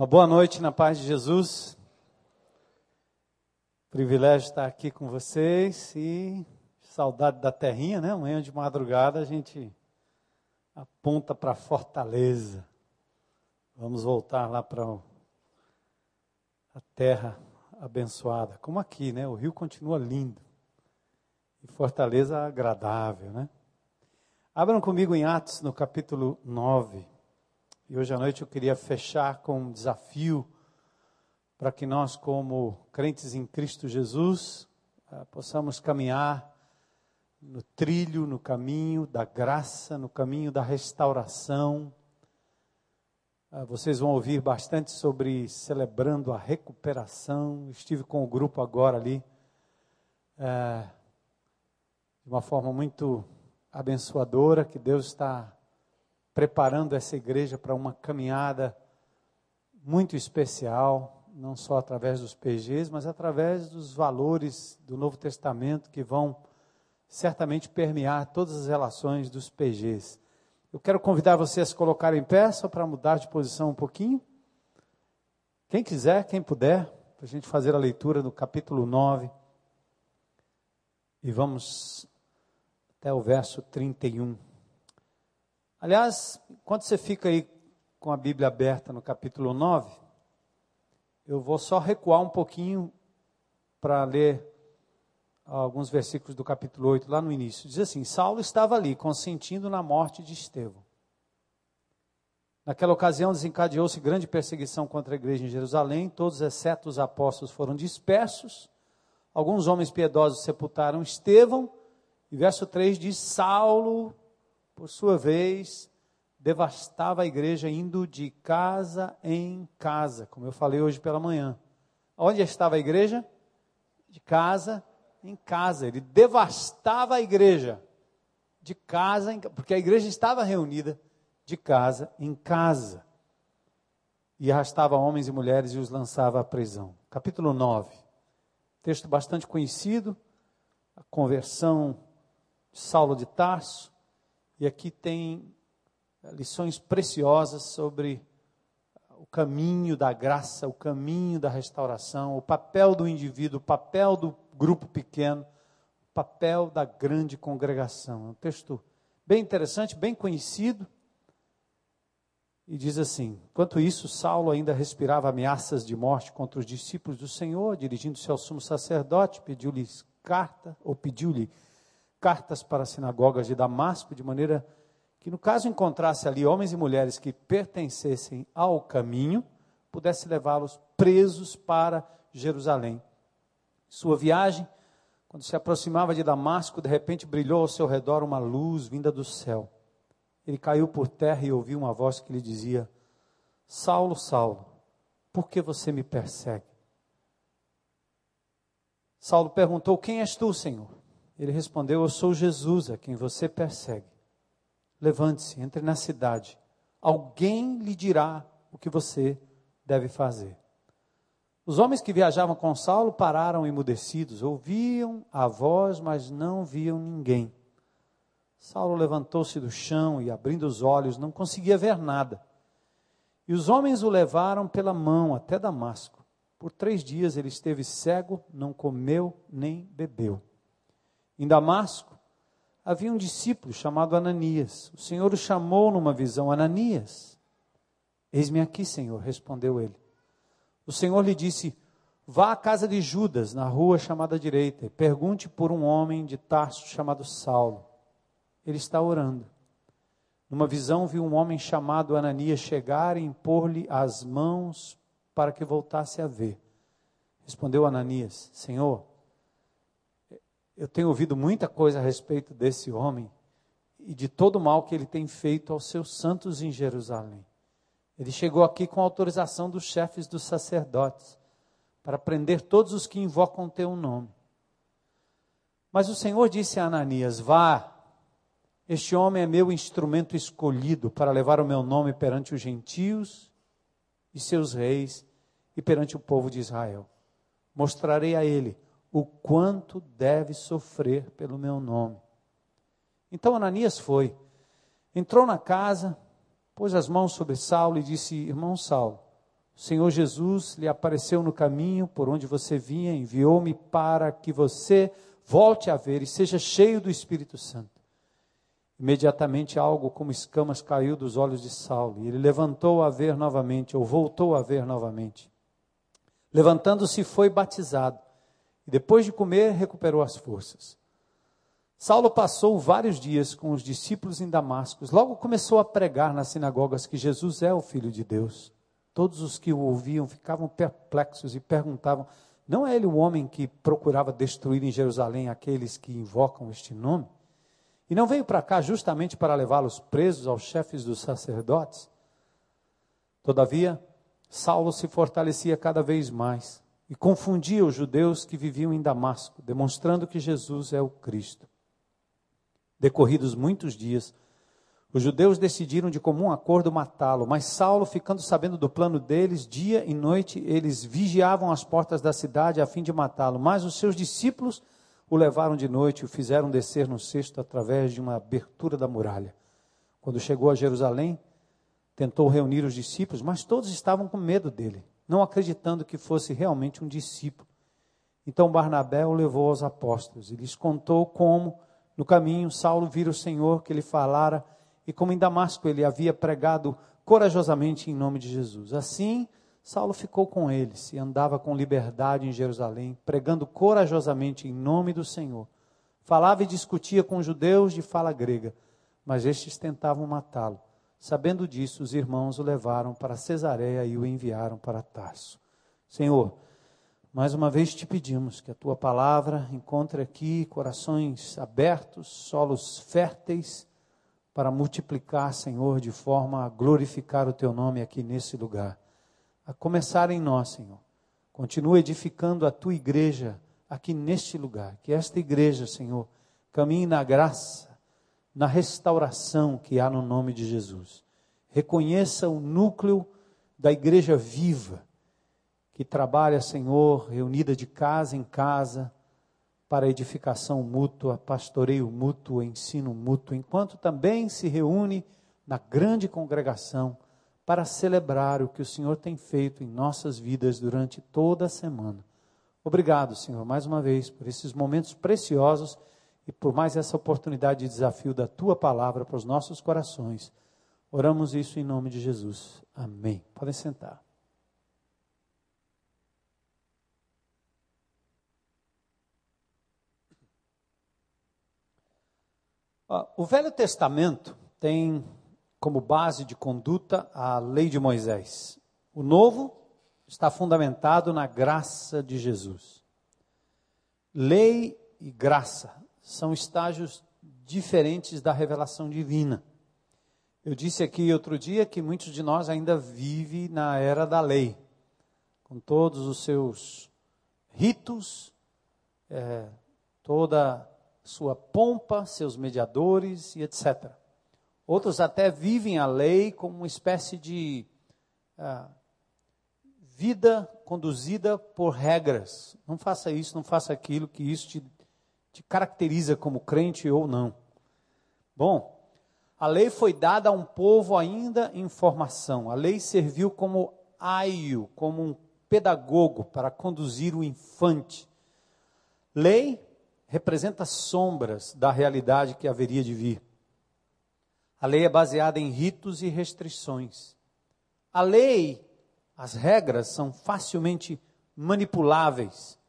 Uma boa noite na paz de Jesus. Privilégio estar aqui com vocês e saudade da terrinha, né? Amanhã de madrugada a gente aponta para Fortaleza. Vamos voltar lá para a terra abençoada, como aqui, né? O rio continua lindo e Fortaleza agradável, né? Abram comigo em Atos, no capítulo 9. E hoje à noite eu queria fechar com um desafio para que nós, como crentes em Cristo Jesus, eh, possamos caminhar no trilho, no caminho da graça, no caminho da restauração. Eh, vocês vão ouvir bastante sobre celebrando a recuperação. Estive com o grupo agora ali, é, de uma forma muito abençoadora, que Deus está preparando essa igreja para uma caminhada muito especial, não só através dos PGs, mas através dos valores do Novo Testamento que vão certamente permear todas as relações dos PGs. Eu quero convidar você a se colocar em pé, só para mudar de posição um pouquinho. Quem quiser, quem puder, para a gente fazer a leitura do capítulo 9. E vamos até o verso 31. Aliás, quando você fica aí com a Bíblia aberta no capítulo 9, eu vou só recuar um pouquinho para ler alguns versículos do capítulo 8, lá no início. Diz assim: Saulo estava ali, consentindo na morte de Estevão. Naquela ocasião desencadeou-se grande perseguição contra a igreja em Jerusalém, todos exceto os apóstolos foram dispersos. Alguns homens piedosos sepultaram Estevão, e verso 3 diz: Saulo por sua vez, devastava a igreja indo de casa em casa, como eu falei hoje pela manhã. Onde estava a igreja? De casa em casa. Ele devastava a igreja de casa em porque a igreja estava reunida de casa em casa. E arrastava homens e mulheres e os lançava à prisão. Capítulo 9. Texto bastante conhecido, a conversão de Saulo de Tarso e aqui tem eh, lições preciosas sobre o caminho da graça, o caminho da restauração, o papel do indivíduo, o papel do grupo pequeno, o papel da grande congregação. É um texto bem interessante, bem conhecido. E diz assim: Enquanto isso, Saulo ainda respirava ameaças de morte contra os discípulos do Senhor, dirigindo-se ao sumo sacerdote, pediu-lhes carta, ou pediu-lhe cartas para as sinagogas de Damasco, de maneira que, no caso encontrasse ali homens e mulheres que pertencessem ao caminho, pudesse levá-los presos para Jerusalém. Sua viagem, quando se aproximava de Damasco, de repente brilhou ao seu redor uma luz vinda do céu. Ele caiu por terra e ouviu uma voz que lhe dizia: Saulo, Saulo, por que você me persegue? Saulo perguntou: Quem és tu, Senhor? Ele respondeu: Eu sou Jesus, a quem você persegue. Levante-se, entre na cidade. Alguém lhe dirá o que você deve fazer. Os homens que viajavam com Saulo pararam emudecidos, ouviam a voz, mas não viam ninguém. Saulo levantou-se do chão e, abrindo os olhos, não conseguia ver nada. E os homens o levaram pela mão até Damasco. Por três dias ele esteve cego, não comeu nem bebeu. Em Damasco, havia um discípulo chamado Ananias. O Senhor o chamou numa visão: Ananias. Eis-me aqui, Senhor, respondeu ele. O Senhor lhe disse: Vá à casa de Judas, na rua chamada direita, e pergunte por um homem de Tarso chamado Saulo. Ele está orando. Numa visão, viu um homem chamado Ananias chegar e impor-lhe as mãos para que voltasse a ver. Respondeu Ananias: Senhor, eu tenho ouvido muita coisa a respeito desse homem e de todo o mal que ele tem feito aos seus santos em Jerusalém. Ele chegou aqui com autorização dos chefes dos sacerdotes para prender todos os que invocam teu nome. Mas o Senhor disse a Ananias: Vá, este homem é meu instrumento escolhido para levar o meu nome perante os gentios e seus reis e perante o povo de Israel. Mostrarei a ele o quanto deve sofrer pelo meu nome. Então Ananias foi, entrou na casa, pôs as mãos sobre Saulo e disse: Irmão Saulo, O Senhor Jesus lhe apareceu no caminho por onde você vinha, enviou-me para que você volte a ver e seja cheio do Espírito Santo. Imediatamente algo como escamas caiu dos olhos de Saulo, e ele levantou a ver novamente, ou voltou a ver novamente. Levantando-se, foi batizado, e depois de comer, recuperou as forças. Saulo passou vários dias com os discípulos em Damasco. Logo começou a pregar nas sinagogas que Jesus é o Filho de Deus. Todos os que o ouviam ficavam perplexos e perguntavam: Não é ele o homem que procurava destruir em Jerusalém aqueles que invocam este nome? E não veio para cá justamente para levá-los presos aos chefes dos sacerdotes? Todavia, Saulo se fortalecia cada vez mais e confundia os judeus que viviam em Damasco, demonstrando que Jesus é o Cristo. Decorridos muitos dias, os judeus decidiram de comum acordo matá-lo, mas Saulo, ficando sabendo do plano deles, dia e noite eles vigiavam as portas da cidade a fim de matá-lo. Mas os seus discípulos o levaram de noite e o fizeram descer no cesto através de uma abertura da muralha. Quando chegou a Jerusalém, tentou reunir os discípulos, mas todos estavam com medo dele, não acreditando que fosse realmente um discípulo. Então Barnabé o levou aos apóstolos e lhes contou como, no caminho, Saulo vira o Senhor que lhe falara e como em Damasco ele havia pregado corajosamente em nome de Jesus. Assim, Saulo ficou com eles e andava com liberdade em Jerusalém, pregando corajosamente em nome do Senhor. Falava e discutia com judeus de fala grega, mas estes tentavam matá-lo. Sabendo disso, os irmãos o levaram para Cesareia e o enviaram para Tarso. Senhor, mais uma vez te pedimos que a tua palavra encontre aqui corações abertos, solos férteis, para multiplicar, Senhor, de forma a glorificar o teu nome aqui nesse lugar a começar em nós, Senhor. Continua edificando a tua igreja aqui neste lugar. Que esta igreja, Senhor, caminhe na graça, na restauração que há no nome de Jesus. Reconheça o núcleo da igreja viva, que trabalha, Senhor, reunida de casa em casa, para edificação mútua, pastoreio mútuo, ensino mútuo, enquanto também se reúne na grande congregação para celebrar o que o Senhor tem feito em nossas vidas durante toda a semana. Obrigado, Senhor, mais uma vez por esses momentos preciosos e por mais essa oportunidade de desafio da tua palavra para os nossos corações. Oramos isso em nome de Jesus. Amém. Podem sentar. O Velho Testamento tem como base de conduta a lei de Moisés. O novo está fundamentado na graça de Jesus. Lei e graça são estágios diferentes da revelação divina. Eu disse aqui outro dia que muitos de nós ainda vivem na era da lei, com todos os seus ritos, é, toda sua pompa, seus mediadores e etc. Outros até vivem a lei como uma espécie de ah, vida conduzida por regras. Não faça isso, não faça aquilo, que isso te, te caracteriza como crente ou não. Bom, a lei foi dada a um povo ainda em formação. A lei serviu como aio, como um pedagogo para conduzir o infante. Lei representa sombras da realidade que haveria de vir. A lei é baseada em ritos e restrições. A lei, as regras são facilmente manipuláveis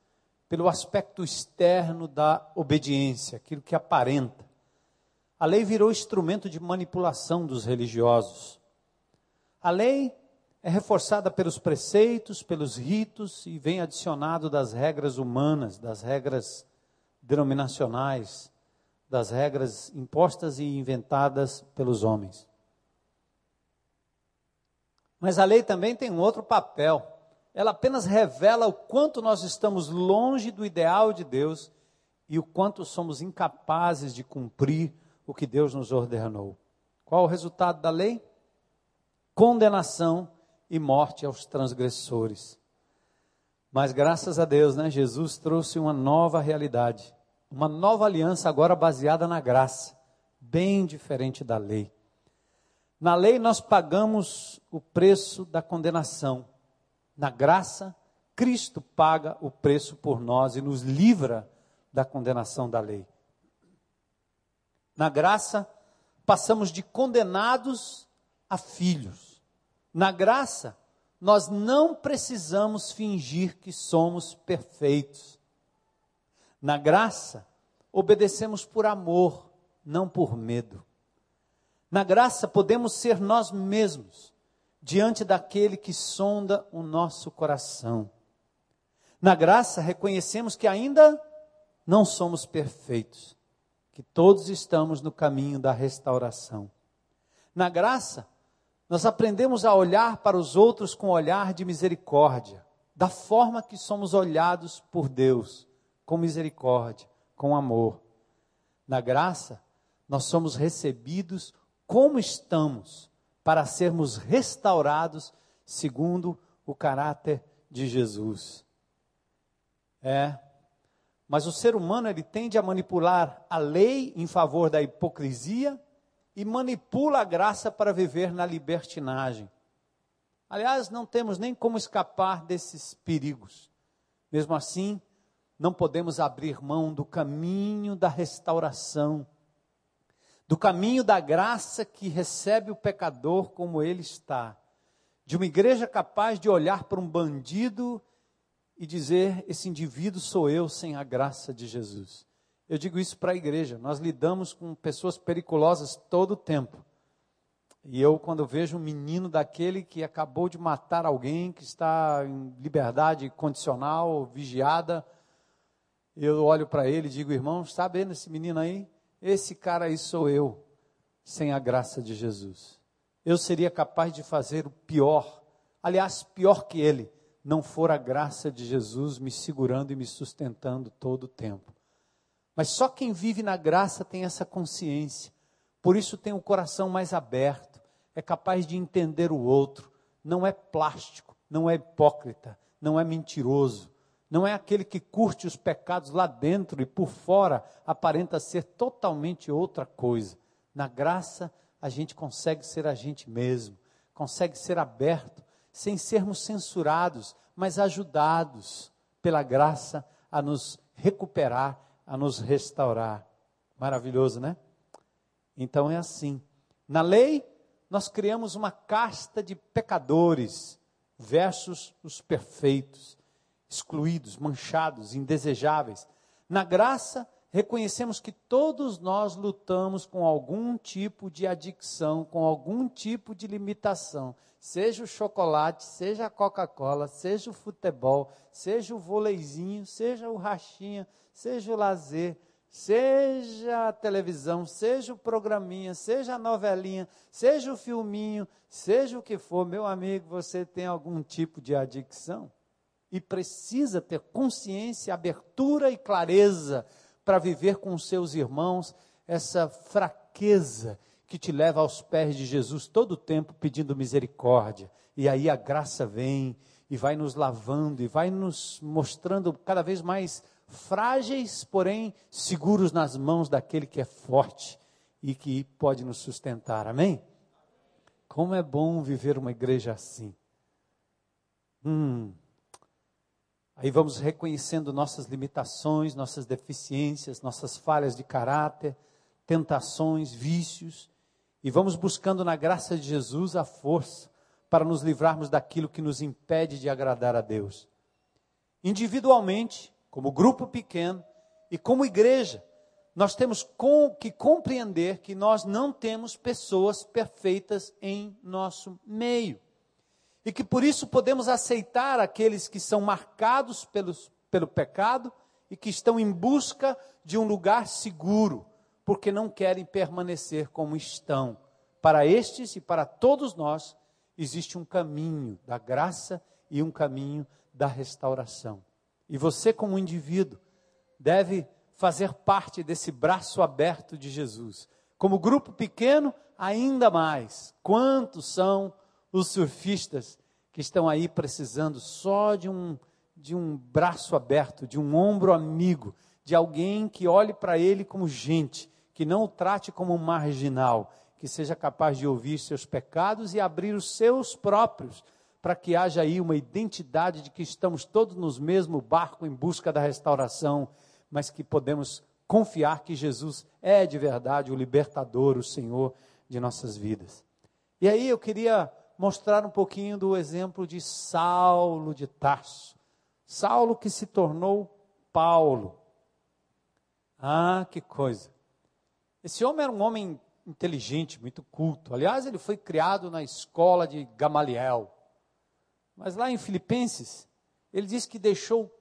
pelo aspecto externo da obediência, aquilo que aparenta. A lei virou instrumento de manipulação dos religiosos. A lei é reforçada pelos preceitos, pelos ritos e vem adicionado das regras humanas, das regras denominacionais, das regras impostas e inventadas pelos homens. Mas a lei também tem um outro papel. Ela apenas revela o quanto nós estamos longe do ideal de Deus e o quanto somos incapazes de cumprir o que Deus nos ordenou. Qual o resultado da lei? Condenação e morte aos transgressores. Mas graças a Deus, né, Jesus trouxe uma nova realidade uma nova aliança agora baseada na graça, bem diferente da lei. Na lei nós pagamos o preço da condenação, Na graça, Cristo paga o preço por nós e nos livra da condenação da lei. Na graça, passamos de condenados a filhos. Na graça, nós não precisamos fingir que somos perfeitos. Na graça, obedecemos por amor, não por medo. Na graça, podemos ser nós mesmos diante daquele que sonda o nosso coração. Na graça, reconhecemos que ainda não somos perfeitos, que todos estamos no caminho da restauração. Na graça, nós aprendemos a olhar para os outros com olhar de misericórdia, da forma que somos olhados por Deus, com misericórdia, com amor. Na graça, nós somos recebidos como estamos, para sermos restaurados segundo o caráter de Jesus. É, mas o ser humano ele tende a manipular a lei em favor da hipocrisia e manipula a graça para viver na libertinagem. Aliás, não temos nem como escapar desses perigos. Mesmo assim, não podemos abrir mão do caminho da restauração, do caminho da graça que recebe o pecador como ele está, de uma igreja capaz de olhar para um bandido e dizer: esse indivíduo sou eu sem a graça de Jesus. Eu digo isso para a igreja. Nós lidamos com pessoas periculosas todo o tempo. E eu, quando vejo um menino daquele que acabou de matar alguém, que está em liberdade condicional, vigiada, eu olho para ele e digo, irmão, está vendo esse menino aí? Esse cara aí sou eu, sem a graça de Jesus. Eu seria capaz de fazer o pior, aliás, pior que ele, não for a graça de Jesus me segurando e me sustentando todo o tempo. Mas só quem vive na graça tem essa consciência. Por isso tem o coração mais aberto, é capaz de entender o outro, não é plástico, não é hipócrita, não é mentiroso, não é aquele que curte os pecados lá dentro e por fora aparenta ser totalmente outra coisa. Na graça, a gente consegue ser a gente mesmo, consegue ser aberto sem sermos censurados, mas ajudados pela graça a nos recuperar, a nos restaurar. Maravilhoso, né? Então é assim. Na lei, nós criamos uma casta de pecadores versus os perfeitos, excluídos, manchados, indesejáveis. Na graça, reconhecemos que todos nós lutamos com algum tipo de adicção, com algum tipo de limitação. Seja o chocolate, seja a Coca-Cola, seja o futebol, seja o voleizinho, seja o rachinha, seja o lazer, seja a televisão, seja o programinha, seja a novelinha, seja o filminho, seja o que for, meu amigo, você tem algum tipo de adicção e precisa ter consciência, abertura e clareza para viver com seus irmãos essa fraqueza que te leva aos pés de Jesus todo o tempo pedindo misericórdia. E aí a graça vem e vai nos lavando e vai nos mostrando cada vez mais frágeis, porém seguros nas mãos daquele que é forte e que pode nos sustentar. Amém? Como é bom viver uma igreja assim. Hum. Aí vamos reconhecendo nossas limitações, nossas deficiências, nossas falhas de caráter, tentações, vícios, e vamos buscando na graça de Jesus a força para nos livrarmos daquilo que nos impede de agradar a Deus. Individualmente, como grupo pequeno e como igreja, nós temos que compreender que nós não temos pessoas perfeitas em nosso meio. E que por isso podemos aceitar aqueles que são marcados pelos, pelo pecado e que estão em busca de um lugar seguro, porque não querem permanecer como estão. Para estes e para todos nós, existe um caminho da graça e um caminho da restauração. E você, como indivíduo, deve fazer parte desse braço aberto de Jesus. Como grupo pequeno, ainda mais. Quantos são os surfistas que estão aí precisando só de um, de um braço aberto, de um ombro amigo, de alguém que olhe para ele como gente, que não o trate como um marginal, que seja capaz de ouvir seus pecados e abrir os seus próprios, para que haja aí uma identidade de que estamos todos no mesmo barco em busca da restauração, mas que podemos confiar que Jesus é de verdade o libertador, o Senhor de nossas vidas. E aí eu queria mostrar um pouquinho do exemplo de Saulo de Tarso. Saulo que se tornou Paulo. Ah, que coisa. Esse homem era um homem inteligente, muito culto. Aliás, ele foi criado na escola de Gamaliel. Mas lá em Filipenses, ele diz que deixou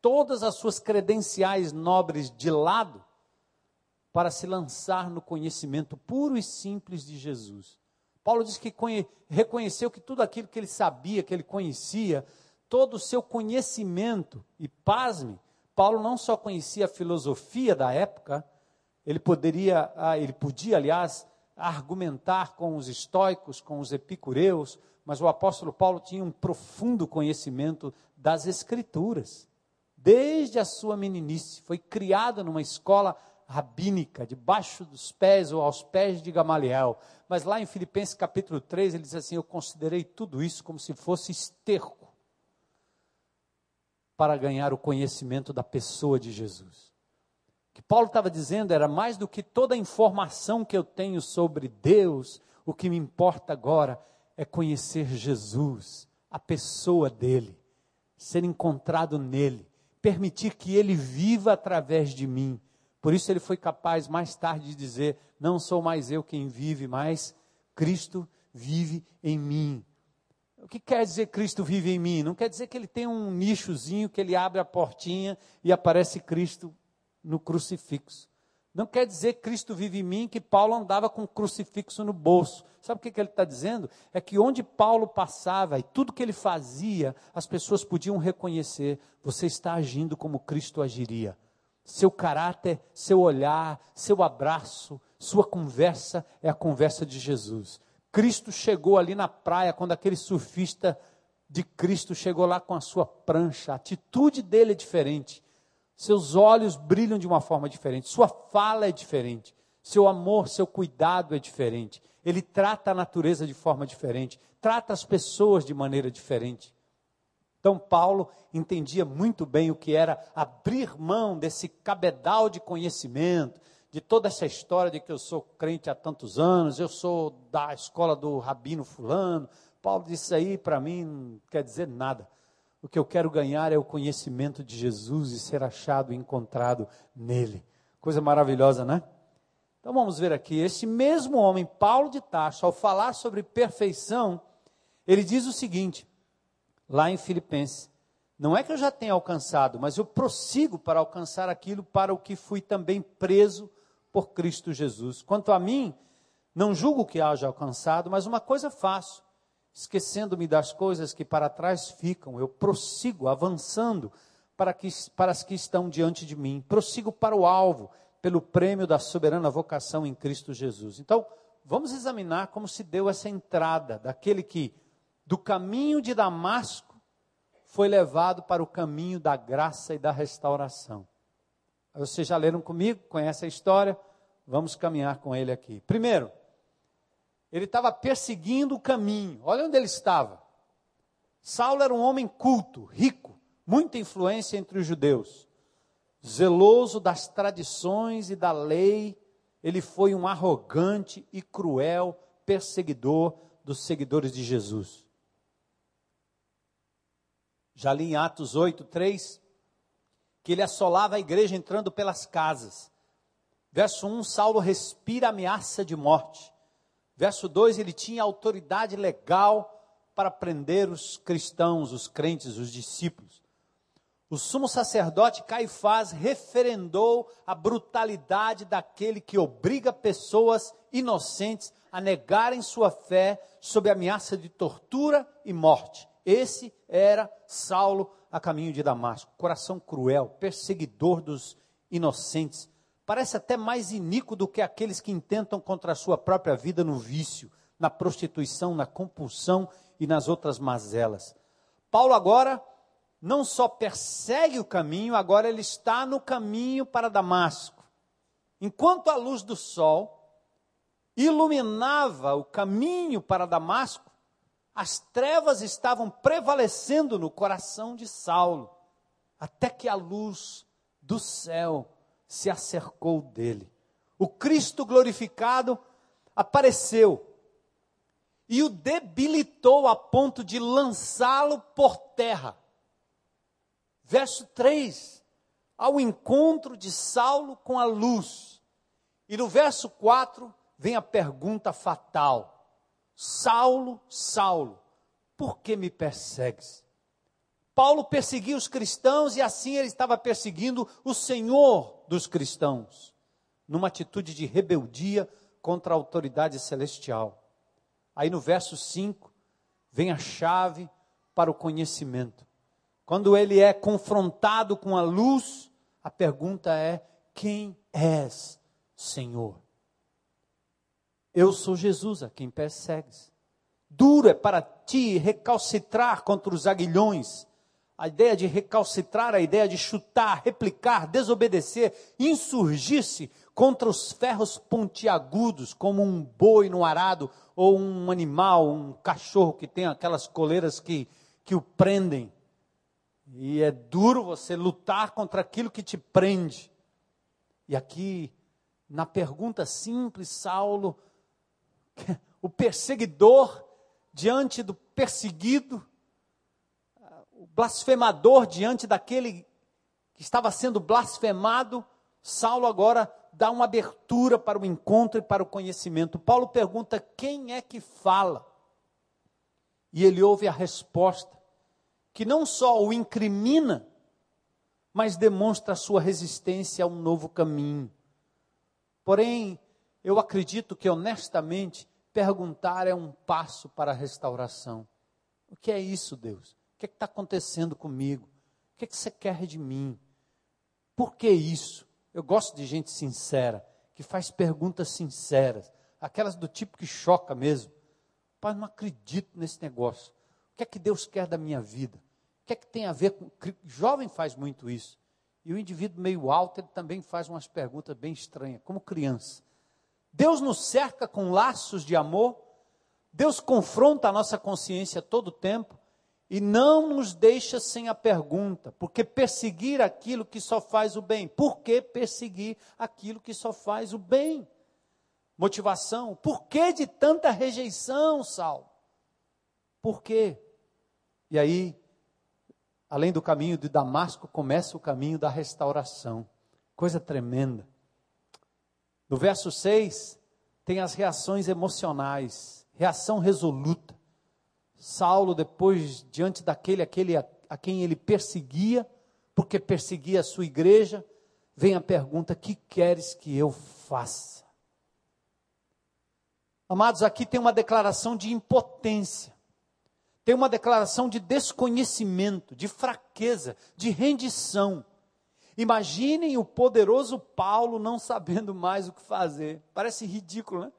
todas as suas credenciais nobres de lado para se lançar no conhecimento puro e simples de Jesus. Paulo diz que reconheceu que tudo aquilo que ele sabia, que ele conhecia, todo o seu conhecimento, e pasme, Paulo não só conhecia a filosofia da época, ele poderia, ah, ele podia, aliás, argumentar com os estoicos, com os epicureus, mas o apóstolo Paulo tinha um profundo conhecimento das Escrituras. Desde a sua meninice, foi criado numa escola rabínica, debaixo dos pés ou aos pés de Gamaliel. Mas lá em Filipenses capítulo 3, ele diz assim: Eu considerei tudo isso como se fosse esterco para ganhar o conhecimento da pessoa de Jesus. O que Paulo estava dizendo era mais do que toda a informação que eu tenho sobre Deus, o que me importa agora é conhecer Jesus, a pessoa dele, ser encontrado nele, permitir que ele viva através de mim. Por isso ele foi capaz mais tarde de dizer: Não sou mais eu quem vive, mas Cristo vive em mim. O que quer dizer Cristo vive em mim? Não quer dizer que ele tem um nichozinho que ele abre a portinha e aparece Cristo no crucifixo. Não quer dizer Cristo vive em mim que Paulo andava com um crucifixo no bolso. Sabe o que, que ele está dizendo? É que onde Paulo passava e tudo que ele fazia, as pessoas podiam reconhecer: você está agindo como Cristo agiria. Seu caráter, seu olhar, seu abraço, sua conversa é a conversa de Jesus. Cristo chegou ali na praia, quando aquele surfista de Cristo chegou lá com a sua prancha, a atitude dele é diferente. Seus olhos brilham de uma forma diferente, sua fala é diferente, seu amor, seu cuidado é diferente. Ele trata a natureza de forma diferente, trata as pessoas de maneira diferente. Então, Paulo entendia muito bem o que era abrir mão desse cabedal de conhecimento, de toda essa história de que eu sou crente há tantos anos, eu sou da escola do rabino Fulano. Paulo disse aí para mim não quer dizer nada. O que eu quero ganhar é o conhecimento de Jesus e ser achado e encontrado nele. Coisa maravilhosa, né? Então vamos ver aqui. Esse mesmo homem, Paulo de Tarso, ao falar sobre perfeição, ele diz o seguinte, lá em Filipenses: Não é que eu já tenha alcançado, mas eu prossigo para alcançar aquilo para o que fui também preso por Cristo Jesus. Quanto a mim, não julgo que haja alcançado, mas uma coisa faço esquecendo-me das coisas que para trás ficam, eu prossigo avançando para, que, para as que estão diante de mim, prossigo para o alvo, pelo prêmio da soberana vocação em Cristo Jesus. Então, vamos examinar como se deu essa entrada daquele que, do caminho de Damasco, foi levado para o caminho da graça e da restauração. Vocês já leram comigo, conhecem a história? Vamos caminhar com ele aqui. Primeiro, ele estava perseguindo o caminho. Olha onde ele estava. Saulo era um homem culto, rico, muita influência entre os judeus. Zeloso das tradições e da lei, ele foi um arrogante e cruel perseguidor dos seguidores de Jesus. Já li em Atos 8, 3, que ele assolava a igreja entrando pelas casas. Verso 1, Saulo respira ameaça de morte. Verso 2, ele tinha autoridade legal para prender os cristãos, os crentes, os discípulos. O sumo sacerdote Caifás referendou a brutalidade daquele que obriga pessoas inocentes a negarem sua fé sob ameaça de tortura e morte. Esse era Saulo a caminho de Damasco. Coração cruel, perseguidor dos inocentes, parece até mais iníquo do que aqueles que intentam contra a sua própria vida no vício, na prostituição, na compulsão e nas outras mazelas. Paulo agora não só persegue o caminho, agora ele está no caminho para Damasco. Enquanto a luz do sol iluminava o caminho para Damasco, as trevas estavam prevalecendo no coração de Saulo, até que a luz do céu se acercou dele. O Cristo glorificado apareceu e o debilitou a ponto de lançá-lo por terra. Verso 3: ao encontro de Saulo com a luz. E no verso 4 vem a pergunta fatal: Saulo, Saulo, por que me persegues? Paulo perseguia os cristãos e assim ele estava perseguindo o Senhor dos cristãos, numa atitude de rebeldia contra a autoridade celestial. Aí no verso 5 vem a chave para o conhecimento. Quando ele é confrontado com a luz, a pergunta é: quem és, Senhor? Eu sou Jesus a quem persegues. Duro é para ti recalcitrar contra os aguilhões. A ideia de recalcitrar, a ideia de chutar, replicar, desobedecer, insurgir-se contra os ferros pontiagudos, como um boi no arado, ou um animal, um cachorro que tem aquelas coleiras que, que o prendem. E é duro você lutar contra aquilo que te prende. E aqui, na pergunta simples, Saulo, o perseguidor diante do perseguido, o blasfemador diante daquele que estava sendo blasfemado, Saulo agora dá uma abertura para o encontro e para o conhecimento. Paulo pergunta: quem é que fala? E ele ouve a resposta que não só o incrimina, mas demonstra a sua resistência a um novo caminho. Porém, eu acredito que honestamente perguntar é um passo para a restauração. O que é isso, Deus? O que é está acontecendo comigo? O que, é que você quer de mim? Por que isso? Eu gosto de gente sincera, que faz perguntas sinceras, aquelas do tipo que choca mesmo. Pai, não acredito nesse negócio. O que é que Deus quer da minha vida? O que é que tem a ver com. Jovem faz muito isso. E o indivíduo meio alto, ele também faz umas perguntas bem estranhas, como criança. Deus nos cerca com laços de amor, Deus confronta a nossa consciência todo o tempo e não nos deixa sem a pergunta, porque perseguir aquilo que só faz o bem? Por que perseguir aquilo que só faz o bem? Motivação, por que de tanta rejeição, Saulo? Por quê? E aí além do caminho de Damasco, começa o caminho da restauração. Coisa tremenda. No verso 6, tem as reações emocionais, reação resoluta. Saulo, depois, diante daquele aquele a, a quem ele perseguia, porque perseguia a sua igreja, vem a pergunta: que queres que eu faça? Amados, aqui tem uma declaração de impotência tem uma declaração de desconhecimento, de fraqueza, de rendição. Imaginem o poderoso Paulo não sabendo mais o que fazer. Parece ridículo, né?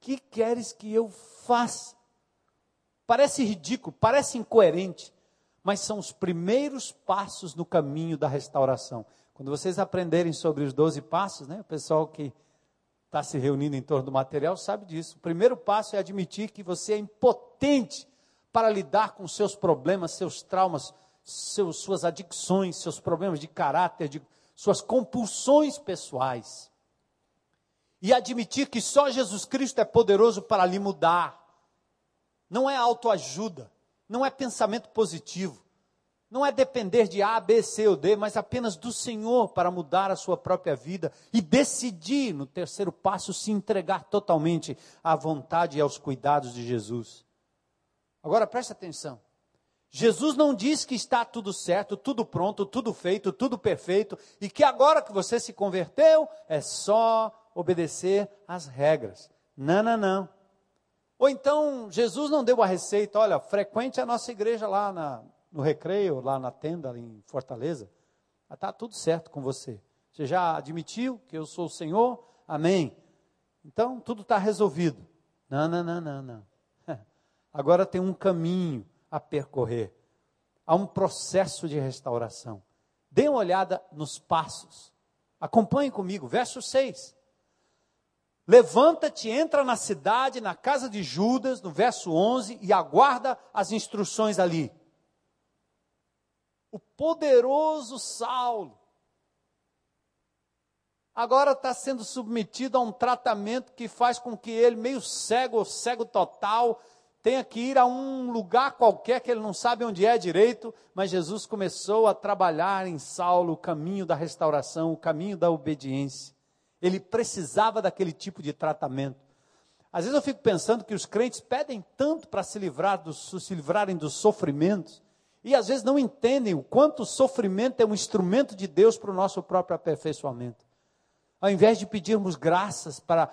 Que queres que eu faça? Parece ridículo, parece incoerente, mas são os primeiros passos no caminho da restauração. Quando vocês aprenderem sobre os doze passos, né? O pessoal que está se reunindo em torno do material sabe disso. O primeiro passo é admitir que você é impotente para lidar com seus problemas, seus traumas, seus, suas adicções, seus problemas de caráter, de, suas compulsões pessoais. E admitir que só Jesus Cristo é poderoso para lhe mudar. Não é autoajuda, não é pensamento positivo, não é depender de A, B, C ou D, mas apenas do Senhor para mudar a sua própria vida e decidir, no terceiro passo, se entregar totalmente à vontade e aos cuidados de Jesus. Agora preste atenção. Jesus não diz que está tudo certo, tudo pronto, tudo feito, tudo perfeito e que agora que você se converteu é só obedecer às regras. Não, não, não. Ou então Jesus não deu a receita, olha, frequente a nossa igreja lá na, no recreio, lá na tenda, ali em Fortaleza. Está tudo certo com você. Você já admitiu que eu sou o Senhor? Amém. Então tudo está resolvido. Não, não, não, não, não agora tem um caminho a percorrer. Há um processo de restauração. Dê uma olhada nos passos. Acompanhe comigo, verso 6. Levanta-te, entra na cidade, na casa de Judas, no verso 11, e aguarda as instruções ali. O poderoso Saulo, agora está sendo submetido a um tratamento que faz com que ele, meio cego, cego total, tenha que ir a um lugar qualquer que ele não sabe onde é direito, mas Jesus começou a trabalhar em Saulo o caminho da restauração, o caminho da obediência. Ele precisava daquele tipo de tratamento. Às vezes eu fico pensando que os crentes pedem tanto para se, livrar se livrarem dos sofrimentos, e às vezes não entendem o quanto o sofrimento é um instrumento de Deus para o nosso próprio aperfeiçoamento. Ao invés de pedirmos graças para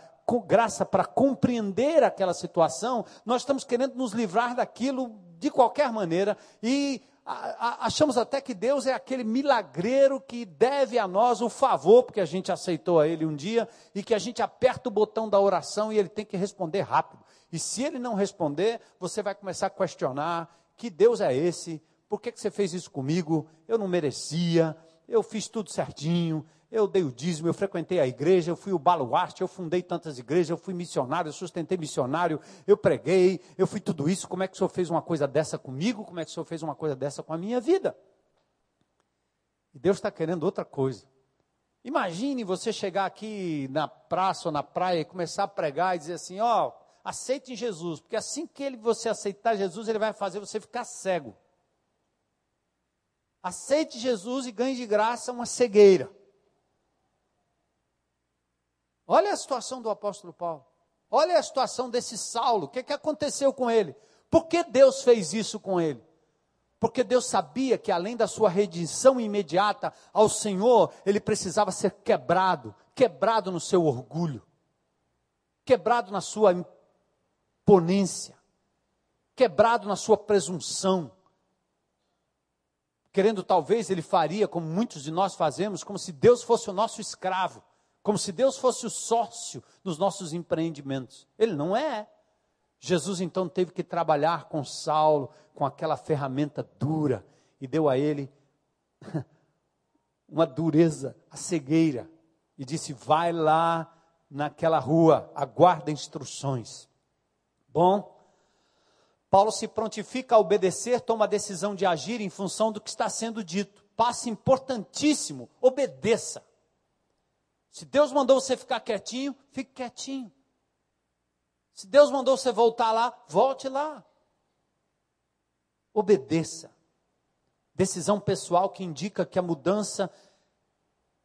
graça para compreender aquela situação, nós estamos querendo nos livrar daquilo de qualquer maneira e achamos até que Deus é aquele milagreiro que deve a nós o favor, porque a gente aceitou a Ele um dia, e que a gente aperta o botão da oração e Ele tem que responder rápido. E se Ele não responder, você vai começar a questionar: que Deus é esse? Por que, que você fez isso comigo? Eu não merecia, eu fiz tudo certinho, eu dei o dízimo, eu frequentei a igreja, eu fui o baluarte, eu fundei tantas igrejas, eu fui missionário, eu sustentei missionário, eu preguei, eu fui tudo isso. Como é que o senhor fez uma coisa dessa comigo? Como é que o senhor fez uma coisa dessa com a minha vida? E Deus está querendo outra coisa. Imagine você chegar aqui na praça ou na praia e começar a pregar e dizer assim: ó, oh, aceite Jesus, porque assim que ele, você aceitar Jesus, ele vai fazer você ficar cego. Aceite Jesus e ganhe de graça uma cegueira. Olha a situação do apóstolo Paulo. Olha a situação desse Saulo. O que, que aconteceu com ele? Por que Deus fez isso com ele? Porque Deus sabia que além da sua redenção imediata ao Senhor, ele precisava ser quebrado quebrado no seu orgulho, quebrado na sua imponência, quebrado na sua presunção. Querendo, talvez, ele faria, como muitos de nós fazemos, como se Deus fosse o nosso escravo como se Deus fosse o sócio dos nossos empreendimentos. Ele não é. Jesus então teve que trabalhar com Saulo, com aquela ferramenta dura, e deu a ele uma dureza, a cegueira, e disse: Vai lá naquela rua, aguarda instruções. Bom, Paulo se prontifica a obedecer, toma a decisão de agir em função do que está sendo dito. Passo importantíssimo: obedeça. Se Deus mandou você ficar quietinho, fique quietinho. Se Deus mandou você voltar lá, volte lá. Obedeça. Decisão pessoal que indica que a mudança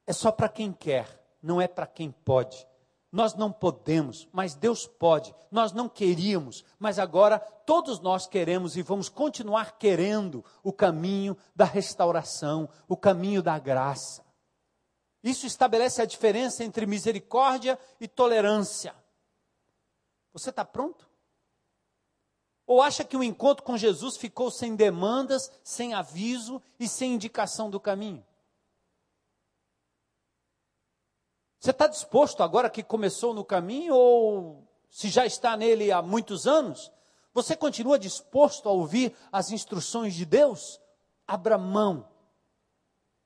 é só para quem quer, não é para quem pode. Nós não podemos, mas Deus pode. Nós não queríamos, mas agora todos nós queremos e vamos continuar querendo o caminho da restauração, o caminho da graça. Isso estabelece a diferença entre misericórdia e tolerância. Você está pronto? Ou acha que o encontro com Jesus ficou sem demandas, sem aviso e sem indicação do caminho? Você está disposto agora que começou no caminho ou se já está nele há muitos anos? Você continua disposto a ouvir as instruções de Deus? Abra mão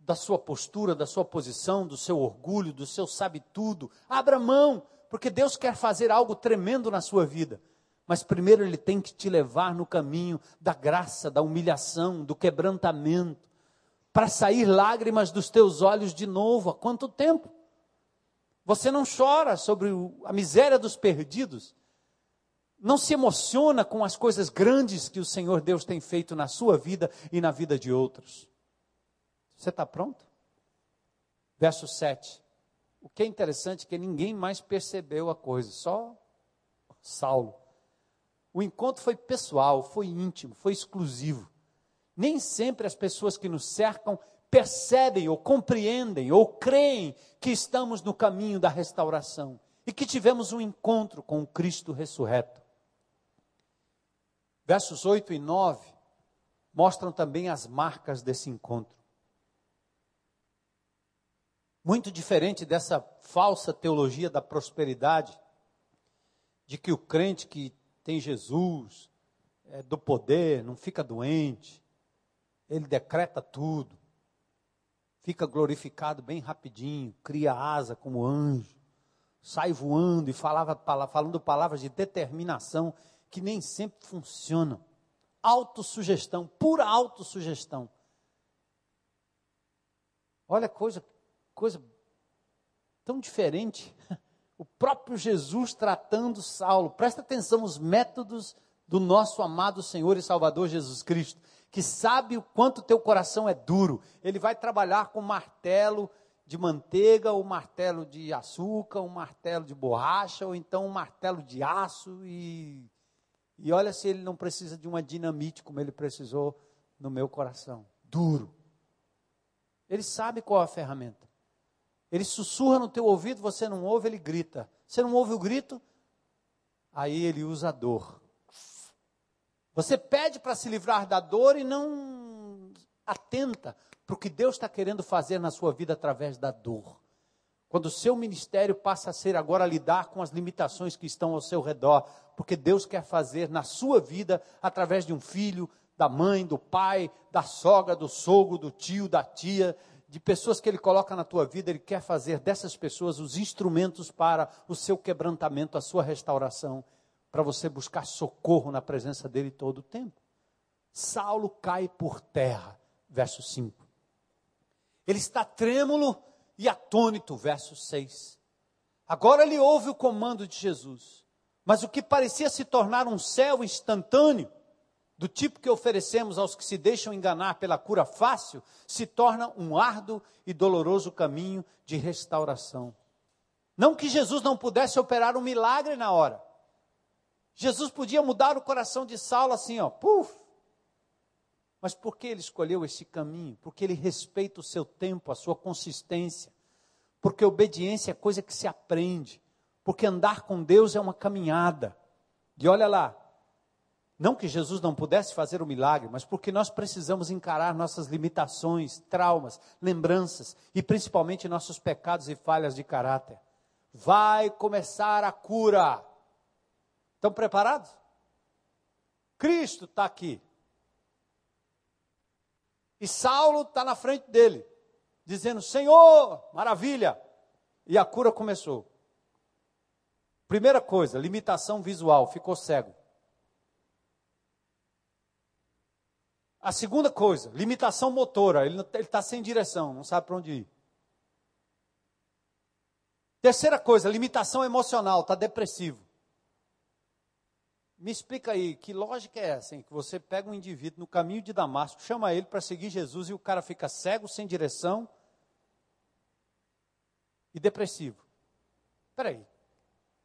da sua postura, da sua posição, do seu orgulho, do seu sabe tudo. Abra mão, porque Deus quer fazer algo tremendo na sua vida. Mas primeiro ele tem que te levar no caminho da graça, da humilhação, do quebrantamento, para sair lágrimas dos teus olhos de novo. Há quanto tempo? Você não chora sobre a miséria dos perdidos, não se emociona com as coisas grandes que o Senhor Deus tem feito na sua vida e na vida de outros. Você está pronto? Verso 7. O que é interessante é que ninguém mais percebeu a coisa, só Saulo. O encontro foi pessoal, foi íntimo, foi exclusivo. Nem sempre as pessoas que nos cercam percebem ou compreendem ou creem que estamos no caminho da restauração e que tivemos um encontro com o Cristo ressurreto. Versos 8 e 9 mostram também as marcas desse encontro. Muito diferente dessa falsa teologia da prosperidade, de que o crente que tem Jesus, é do poder, não fica doente, ele decreta tudo, fica glorificado bem rapidinho, cria asa como anjo, sai voando e falava, falando palavras de determinação que nem sempre funcionam. Autossugestão, pura autossugestão. Olha coisa, coisa tão diferente. O próprio Jesus tratando Saulo. Presta atenção nos métodos do nosso amado Senhor e Salvador Jesus Cristo, que sabe o quanto teu coração é duro. Ele vai trabalhar com martelo de manteiga, ou martelo de açúcar, um martelo de borracha, ou então um martelo de aço e e olha se ele não precisa de uma dinamite como ele precisou no meu coração, duro. Ele sabe qual é a ferramenta. Ele sussurra no teu ouvido, você não ouve, ele grita. Você não ouve o grito? Aí ele usa a dor. Você pede para se livrar da dor e não atenta para o que Deus está querendo fazer na sua vida através da dor. Quando o seu ministério passa a ser agora lidar com as limitações que estão ao seu redor, porque Deus quer fazer na sua vida através de um filho, da mãe, do pai, da sogra, do sogro, do tio, da tia, de pessoas que Ele coloca na tua vida, Ele quer fazer dessas pessoas os instrumentos para o seu quebrantamento, a sua restauração, para você buscar socorro na presença dEle todo o tempo. Saulo cai por terra, verso 5. Ele está trêmulo e atônito, verso 6. Agora ele ouve o comando de Jesus, mas o que parecia se tornar um céu instantâneo, do tipo que oferecemos aos que se deixam enganar pela cura fácil, se torna um árduo e doloroso caminho de restauração. Não que Jesus não pudesse operar um milagre na hora. Jesus podia mudar o coração de Saulo assim, ó, puf. Mas por que ele escolheu esse caminho? Porque ele respeita o seu tempo, a sua consistência. Porque obediência é coisa que se aprende. Porque andar com Deus é uma caminhada. E olha lá, não que Jesus não pudesse fazer o milagre, mas porque nós precisamos encarar nossas limitações, traumas, lembranças e principalmente nossos pecados e falhas de caráter. Vai começar a cura. Estão preparados? Cristo está aqui. E Saulo está na frente dele, dizendo: Senhor, maravilha. E a cura começou. Primeira coisa, limitação visual, ficou cego. A segunda coisa, limitação motora, ele está sem direção, não sabe para onde ir. Terceira coisa, limitação emocional, está depressivo. Me explica aí, que lógica é essa, hein? Que você pega um indivíduo no caminho de Damasco, chama ele para seguir Jesus e o cara fica cego, sem direção e depressivo. Espera aí,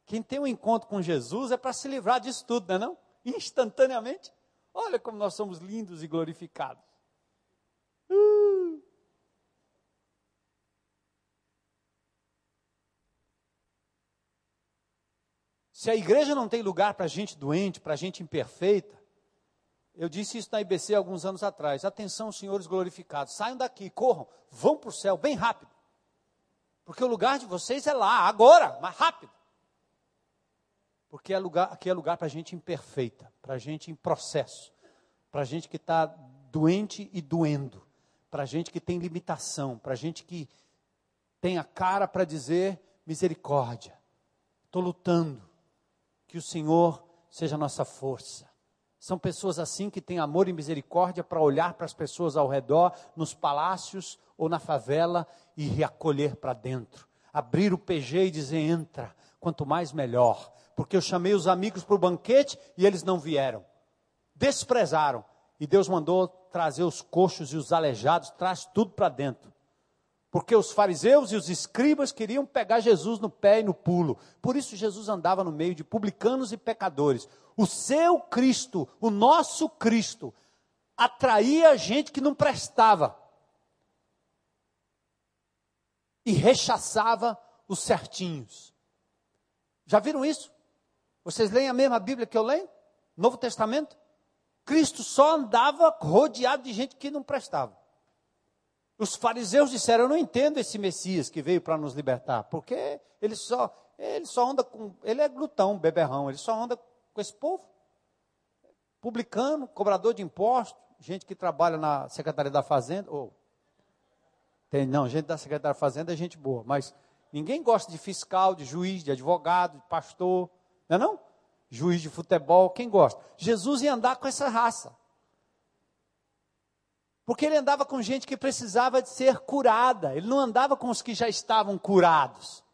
quem tem um encontro com Jesus é para se livrar disso tudo, não é não? Instantaneamente. Olha como nós somos lindos e glorificados. Se a igreja não tem lugar para gente doente, para gente imperfeita, eu disse isso na IBC alguns anos atrás. Atenção, senhores glorificados, saiam daqui, corram, vão para o céu bem rápido. Porque o lugar de vocês é lá, agora, mais rápido. Porque é lugar, aqui é lugar para gente imperfeita, para gente em processo, para gente que está doente e doendo, para gente que tem limitação, para gente que tem a cara para dizer misericórdia. Estou lutando, que o Senhor seja nossa força. São pessoas assim que têm amor e misericórdia para olhar para as pessoas ao redor, nos palácios ou na favela e reacolher para dentro. Abrir o PG e dizer: entra, quanto mais melhor porque eu chamei os amigos para o banquete e eles não vieram. Desprezaram. E Deus mandou trazer os coxos e os aleijados, traz tudo para dentro. Porque os fariseus e os escribas queriam pegar Jesus no pé e no pulo. Por isso Jesus andava no meio de publicanos e pecadores. O seu Cristo, o nosso Cristo, atraía gente que não prestava. E rechaçava os certinhos. Já viram isso? Vocês leem a mesma Bíblia que eu leio? Novo Testamento? Cristo só andava rodeado de gente que não prestava. Os fariseus disseram: Eu não entendo esse Messias que veio para nos libertar, porque ele só, ele só anda com. Ele é glutão, beberrão, ele só anda com esse povo. Publicano, cobrador de impostos, gente que trabalha na Secretaria da Fazenda. Ou, tem, não, gente da Secretaria da Fazenda é gente boa, mas Ninguém gosta de fiscal, de juiz, de advogado, de pastor, não é não? Juiz de futebol, quem gosta? Jesus ia andar com essa raça. Porque ele andava com gente que precisava de ser curada, ele não andava com os que já estavam curados.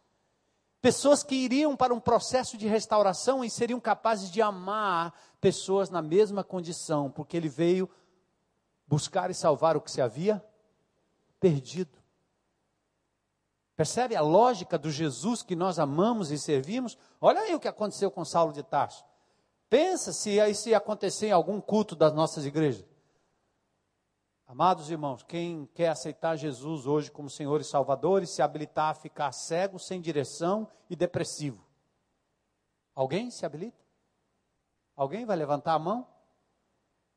Pessoas que iriam para um processo de restauração e seriam capazes de amar pessoas na mesma condição, porque ele veio buscar e salvar o que se havia perdido. Percebe a lógica do Jesus que nós amamos e servimos? Olha aí o que aconteceu com Saulo de Tarso. Pensa se isso ia acontecer em algum culto das nossas igrejas. Amados irmãos, quem quer aceitar Jesus hoje como Senhor e Salvador e se habilitar a ficar cego, sem direção e depressivo? Alguém se habilita? Alguém vai levantar a mão?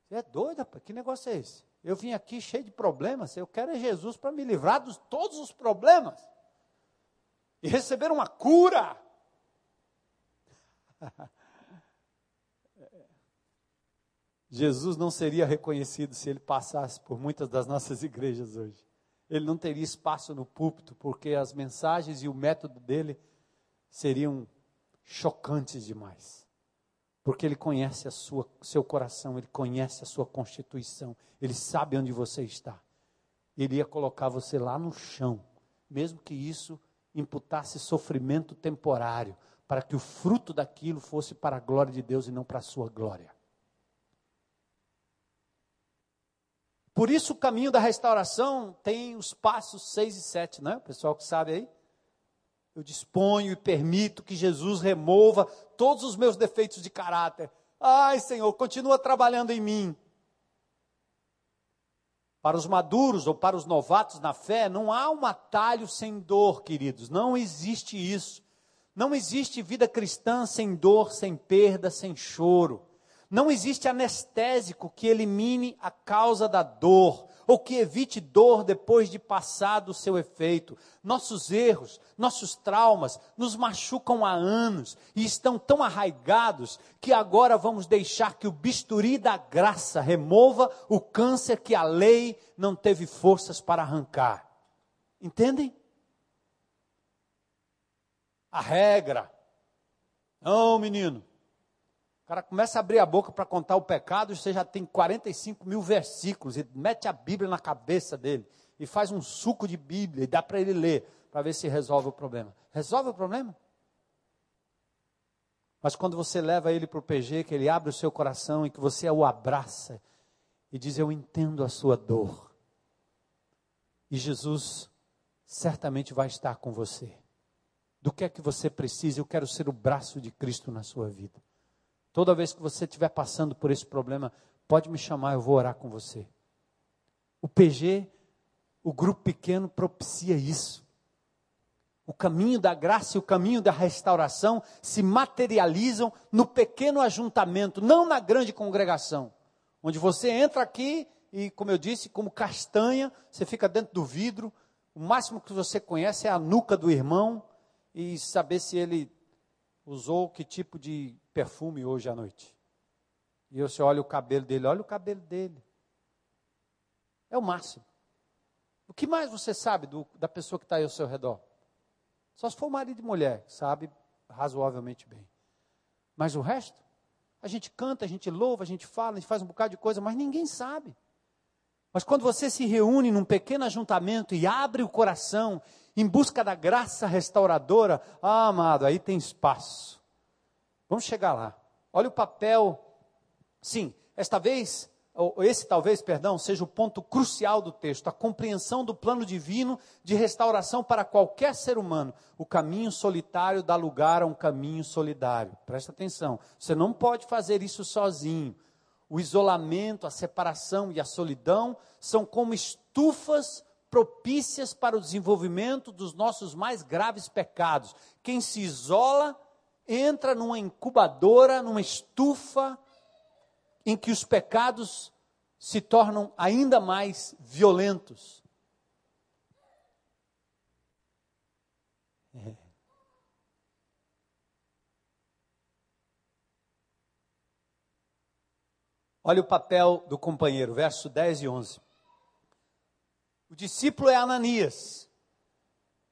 Você é doido, rapaz? Que negócio é esse? Eu vim aqui cheio de problemas. Eu quero é Jesus para me livrar de todos os problemas e receber uma cura. Jesus não seria reconhecido se ele passasse por muitas das nossas igrejas hoje. Ele não teria espaço no púlpito, porque as mensagens e o método dele seriam chocantes demais. Porque ele conhece a sua, seu coração, ele conhece a sua constituição, ele sabe onde você está. Ele ia colocar você lá no chão, mesmo que isso imputasse sofrimento temporário, para que o fruto daquilo fosse para a glória de Deus e não para a sua glória. Por isso o caminho da restauração tem os passos 6 e 7, né? O pessoal que sabe aí. Eu disponho e permito que Jesus remova todos os meus defeitos de caráter. Ai, Senhor, continua trabalhando em mim. Para os maduros ou para os novatos na fé, não há um atalho sem dor, queridos. Não existe isso. Não existe vida cristã sem dor, sem perda, sem choro. Não existe anestésico que elimine a causa da dor, ou que evite dor depois de passado o seu efeito. Nossos erros, nossos traumas nos machucam há anos e estão tão arraigados que agora vamos deixar que o bisturi da graça remova o câncer que a lei não teve forças para arrancar. Entendem? A regra. Não, menino. Cara começa a abrir a boca para contar o pecado, você já tem 45 mil versículos, e mete a Bíblia na cabeça dele, e faz um suco de Bíblia, e dá para ele ler, para ver se resolve o problema. Resolve o problema? Mas quando você leva ele para o PG, que ele abre o seu coração e que você o abraça e diz: Eu entendo a sua dor. E Jesus certamente vai estar com você. Do que é que você precisa? Eu quero ser o braço de Cristo na sua vida. Toda vez que você estiver passando por esse problema, pode me chamar, eu vou orar com você. O PG, o grupo pequeno, propicia isso. O caminho da graça e o caminho da restauração se materializam no pequeno ajuntamento, não na grande congregação. Onde você entra aqui e, como eu disse, como castanha, você fica dentro do vidro. O máximo que você conhece é a nuca do irmão e saber se ele usou que tipo de perfume hoje à noite. E você olha o cabelo dele, olha o cabelo dele. É o máximo. O que mais você sabe do, da pessoa que está aí ao seu redor? Só se for marido e mulher, sabe razoavelmente bem. Mas o resto? A gente canta, a gente louva, a gente fala, a gente faz um bocado de coisa, mas ninguém sabe. Mas quando você se reúne num pequeno ajuntamento e abre o coração em busca da graça restauradora, ah, amado, aí tem espaço. Vamos chegar lá. Olha o papel. Sim, esta vez, ou esse talvez, perdão, seja o ponto crucial do texto, a compreensão do plano divino de restauração para qualquer ser humano. O caminho solitário dá lugar a um caminho solidário. Presta atenção. Você não pode fazer isso sozinho. O isolamento, a separação e a solidão são como estufas propícias para o desenvolvimento dos nossos mais graves pecados. Quem se isola entra numa incubadora, numa estufa, em que os pecados se tornam ainda mais violentos. É. Olha o papel do companheiro, verso 10 e 11. O discípulo é Ananias.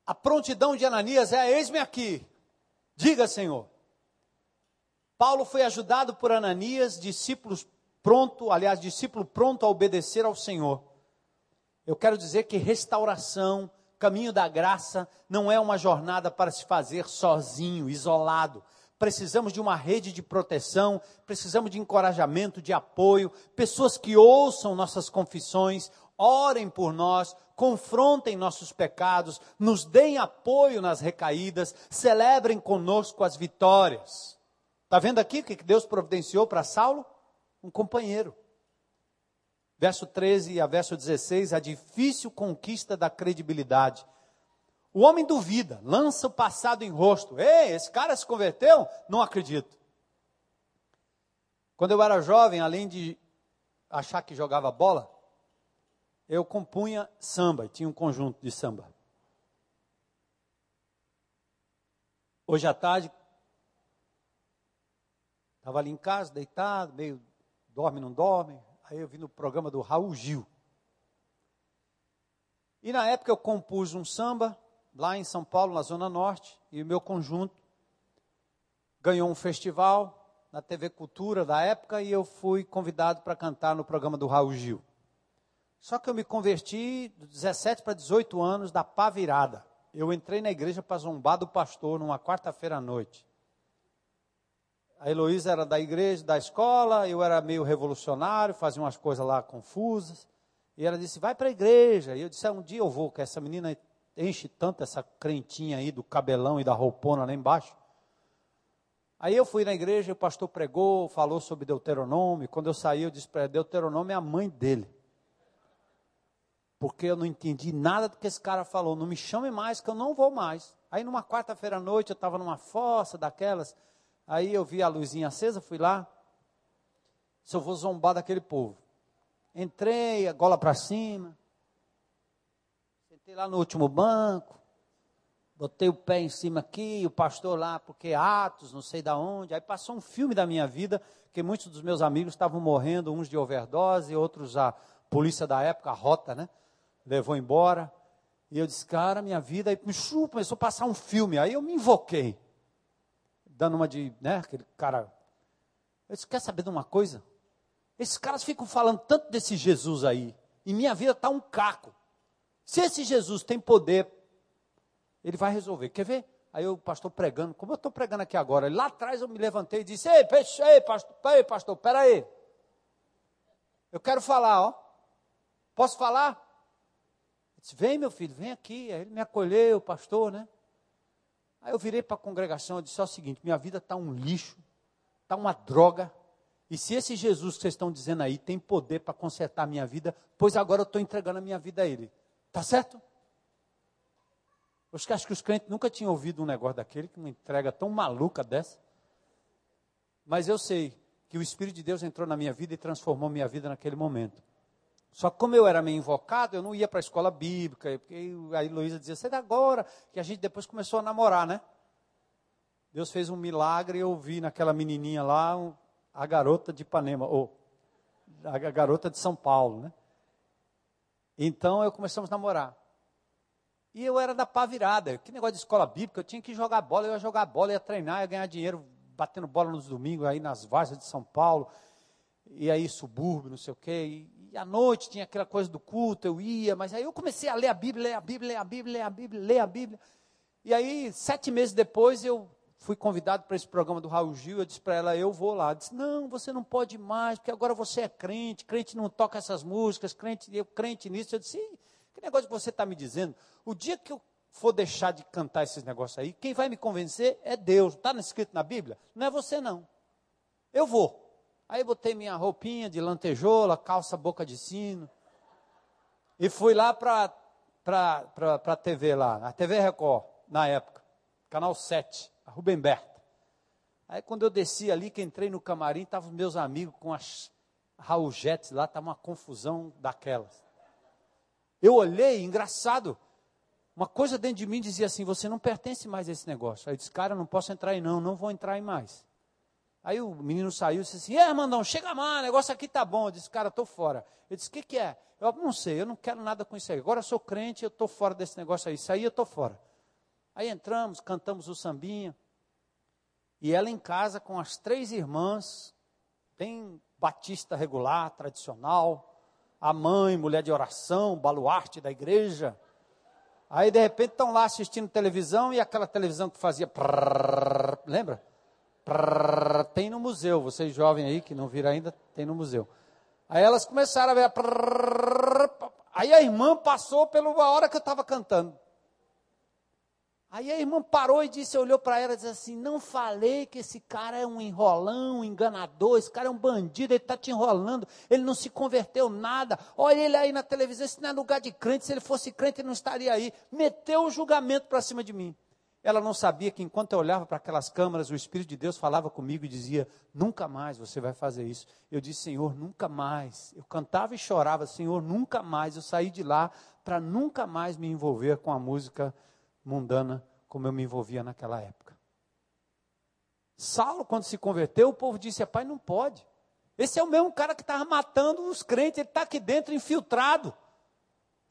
A prontidão de Ananias é: eis-me aqui. Diga, Senhor. Paulo foi ajudado por Ananias, discípulos pronto, aliás, discípulo pronto a obedecer ao Senhor. Eu quero dizer que restauração, caminho da graça, não é uma jornada para se fazer sozinho, isolado. Precisamos de uma rede de proteção, precisamos de encorajamento, de apoio, pessoas que ouçam nossas confissões, orem por nós, confrontem nossos pecados, nos deem apoio nas recaídas, celebrem conosco as vitórias. Está vendo aqui o que Deus providenciou para Saulo? Um companheiro. Verso 13 a verso 16, a difícil conquista da credibilidade. O homem duvida, lança o passado em rosto. Ei, esse cara se converteu? Não acredito. Quando eu era jovem, além de achar que jogava bola, eu compunha samba, tinha um conjunto de samba. Hoje à tarde, estava ali em casa, deitado, meio dorme, não dorme. Aí eu vi no programa do Raul Gil. E na época eu compus um samba, lá em São Paulo, na Zona Norte, e o meu conjunto ganhou um festival na TV Cultura da época e eu fui convidado para cantar no programa do Raul Gil. Só que eu me converti de 17 para 18 anos da pá virada. Eu entrei na igreja para zombar do pastor numa quarta-feira à noite. A Heloísa era da igreja, da escola, eu era meio revolucionário, fazia umas coisas lá confusas. E ela disse: vai para a igreja. E eu disse: ah, um dia eu vou, que essa menina enche tanto essa crentinha aí do cabelão e da roupona lá embaixo. Aí eu fui na igreja, o pastor pregou, falou sobre Deuteronômio. Quando eu saí, eu disse para Deuteronômio é a mãe dele. Porque eu não entendi nada do que esse cara falou. Não me chame mais, que eu não vou mais. Aí numa quarta-feira à noite, eu estava numa fossa daquelas Aí eu vi a luzinha acesa, fui lá. Se eu vou zombar daquele povo. Entrei, a gola para cima. Sentei lá no último banco. Botei o pé em cima aqui, o pastor lá, porque Atos, não sei da onde. Aí passou um filme da minha vida, que muitos dos meus amigos estavam morrendo, uns de overdose, outros a polícia da época, a rota, né? Levou embora. E eu disse, cara, minha vida. Aí começou a passar um filme. Aí eu me invoquei dando uma de, né, aquele cara. Eu disse, quer saber de uma coisa? Esses caras ficam falando tanto desse Jesus aí, e minha vida está um caco. Se esse Jesus tem poder, ele vai resolver. Quer ver? Aí o pastor pregando, como eu estou pregando aqui agora, lá atrás eu me levantei e disse, ei, peixe, ei, pastor, ei, pastor, peraí. Eu quero falar, ó. Posso falar? Disse, vem meu filho, vem aqui. Aí ele me acolheu, pastor, né? Aí eu virei para a congregação e disse o seguinte: minha vida está um lixo, está uma droga. E se esse Jesus que vocês estão dizendo aí tem poder para consertar a minha vida, pois agora eu estou entregando a minha vida a Ele. Tá certo? Eu acho que os crentes nunca tinham ouvido um negócio daquele, que uma entrega tão maluca dessa. Mas eu sei que o Espírito de Deus entrou na minha vida e transformou minha vida naquele momento. Só que como eu era meio invocado, eu não ia para a escola bíblica, porque a Heloísa dizia, é agora, que a gente depois começou a namorar, né? Deus fez um milagre e eu vi naquela menininha lá a garota de Ipanema, ou a garota de São Paulo, né? Então eu começamos a namorar. E eu era da pá virada. Que negócio de escola bíblica, eu tinha que jogar bola, eu ia jogar bola, ia treinar, ia ganhar dinheiro batendo bola nos domingos aí nas várzeas de São Paulo. E aí subúrbio, não sei o quê. E à noite tinha aquela coisa do culto, eu ia, mas aí eu comecei a ler a Bíblia, ler a Bíblia, ler a Bíblia, ler a Bíblia, ler a Bíblia. E aí, sete meses depois, eu fui convidado para esse programa do Raul Gil, eu disse para ela, eu vou lá. Ela disse, não, você não pode mais, porque agora você é crente, crente não toca essas músicas, crente, eu crente nisso. Eu disse, que negócio que você está me dizendo? O dia que eu for deixar de cantar esses negócios aí, quem vai me convencer é Deus. Está escrito na Bíblia? Não é você não. Eu vou. Aí botei minha roupinha de lantejola, calça boca de sino. E fui lá para a TV lá, a TV Record, na época, canal 7, a Rubem Berta. Aí quando eu desci ali, que entrei no camarim, estavam meus amigos com as Raul Jets lá, estava uma confusão daquelas. Eu olhei, engraçado, uma coisa dentro de mim dizia assim: você não pertence mais a esse negócio. Aí eu disse, cara, não posso entrar aí não, não vou entrar aí mais. Aí o menino saiu e disse assim: É, mandão, chega mais, o negócio aqui tá bom. Eu disse: Cara, estou fora. Ele disse: O que, que é? Eu não sei, eu não quero nada com isso aí. Agora eu sou crente, eu estou fora desse negócio aí. Isso aí eu estou fora. Aí entramos, cantamos o sambinha. E ela em casa com as três irmãs, bem batista regular, tradicional, a mãe, mulher de oração, baluarte da igreja. Aí de repente estão lá assistindo televisão e aquela televisão que fazia prrr, lembra? Prrr, tem no museu, vocês jovens aí que não viram ainda, tem no museu. Aí elas começaram a ver. Prrr, aí a irmã passou pela hora que eu estava cantando. Aí a irmã parou e disse, olhou para ela e disse assim: Não falei que esse cara é um enrolão, um enganador, esse cara é um bandido, ele está te enrolando, ele não se converteu nada. Olha ele aí na televisão, esse não é lugar de crente, se ele fosse crente, ele não estaria aí. Meteu o julgamento para cima de mim. Ela não sabia que enquanto eu olhava para aquelas câmaras, o Espírito de Deus falava comigo e dizia: Nunca mais você vai fazer isso. Eu disse: Senhor, nunca mais. Eu cantava e chorava: Senhor, nunca mais. Eu saí de lá para nunca mais me envolver com a música mundana como eu me envolvia naquela época. Saulo, quando se converteu, o povo disse: Pai, não pode. Esse é o mesmo cara que estava matando os crentes, ele está aqui dentro infiltrado.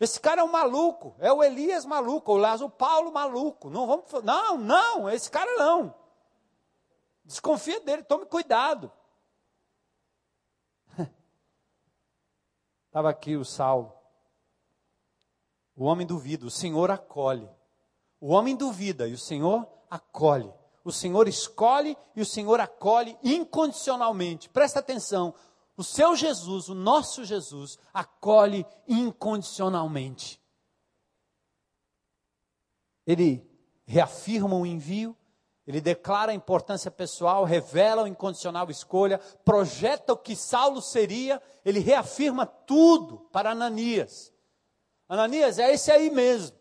Esse cara é um maluco, é o Elias maluco, o Lázaro Paulo maluco. Não vamos, não, não, esse cara não. Desconfia dele, tome cuidado. Estava aqui o Saulo. O homem duvida, o Senhor acolhe. O homem duvida e o Senhor acolhe. O Senhor escolhe e o Senhor acolhe incondicionalmente. Presta atenção. O seu Jesus, o nosso Jesus, acolhe incondicionalmente. Ele reafirma o envio, ele declara a importância pessoal, revela o incondicional escolha, projeta o que Saulo seria, ele reafirma tudo para Ananias. Ananias, é esse aí mesmo.